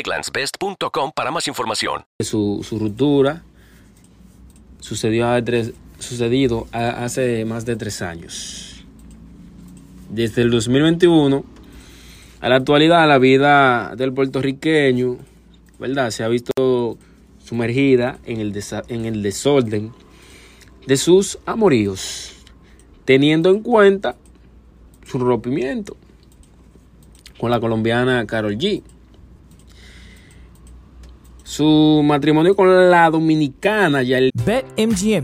egglandsbest.com para más información. Su, ruptura sucedió a sucedido hace más de tres años. Desde el 2021 a la actualidad la vida del puertorriqueño, ¿verdad? Se ha visto sumergida en el, en el desorden de sus amoríos, teniendo en cuenta su rompimiento con la colombiana Carol G. Su matrimonio con la dominicana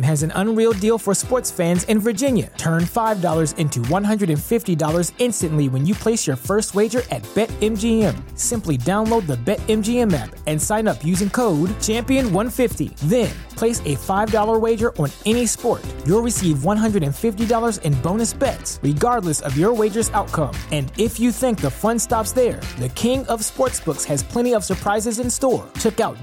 has an unreal deal for sports fans in Virginia. Turn $5 into $150 instantly when you place your first wager at BetMGM. Simply download the BetMGM app and sign up using code Champion150. Then, place a $5 wager on any sport. You'll receive $150 in bonus bets, regardless of your wager's outcome. And if you think the fun stops there, the King of Sportsbooks has plenty of surprises in store. Check out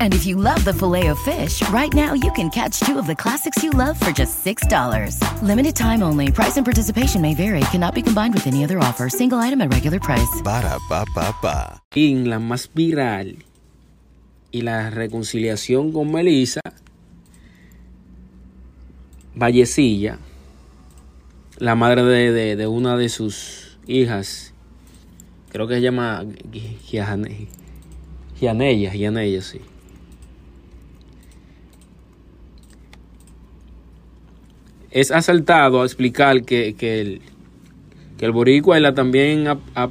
And if you love the filet of fish, right now you can catch two of the classics you love for just $6. Limited time only. Price and participation may vary. Cannot be combined with any other offer. Single item at regular price. Ba-da-ba-ba-ba. La más viral, y la reconciliación con Melissa, Vallecilla, la madre de, de- de una de sus hijas, creo que se llama Giane- Gianella, Gianella, sí. Es asaltado a explicar que, que el, que el boricua también ha- ha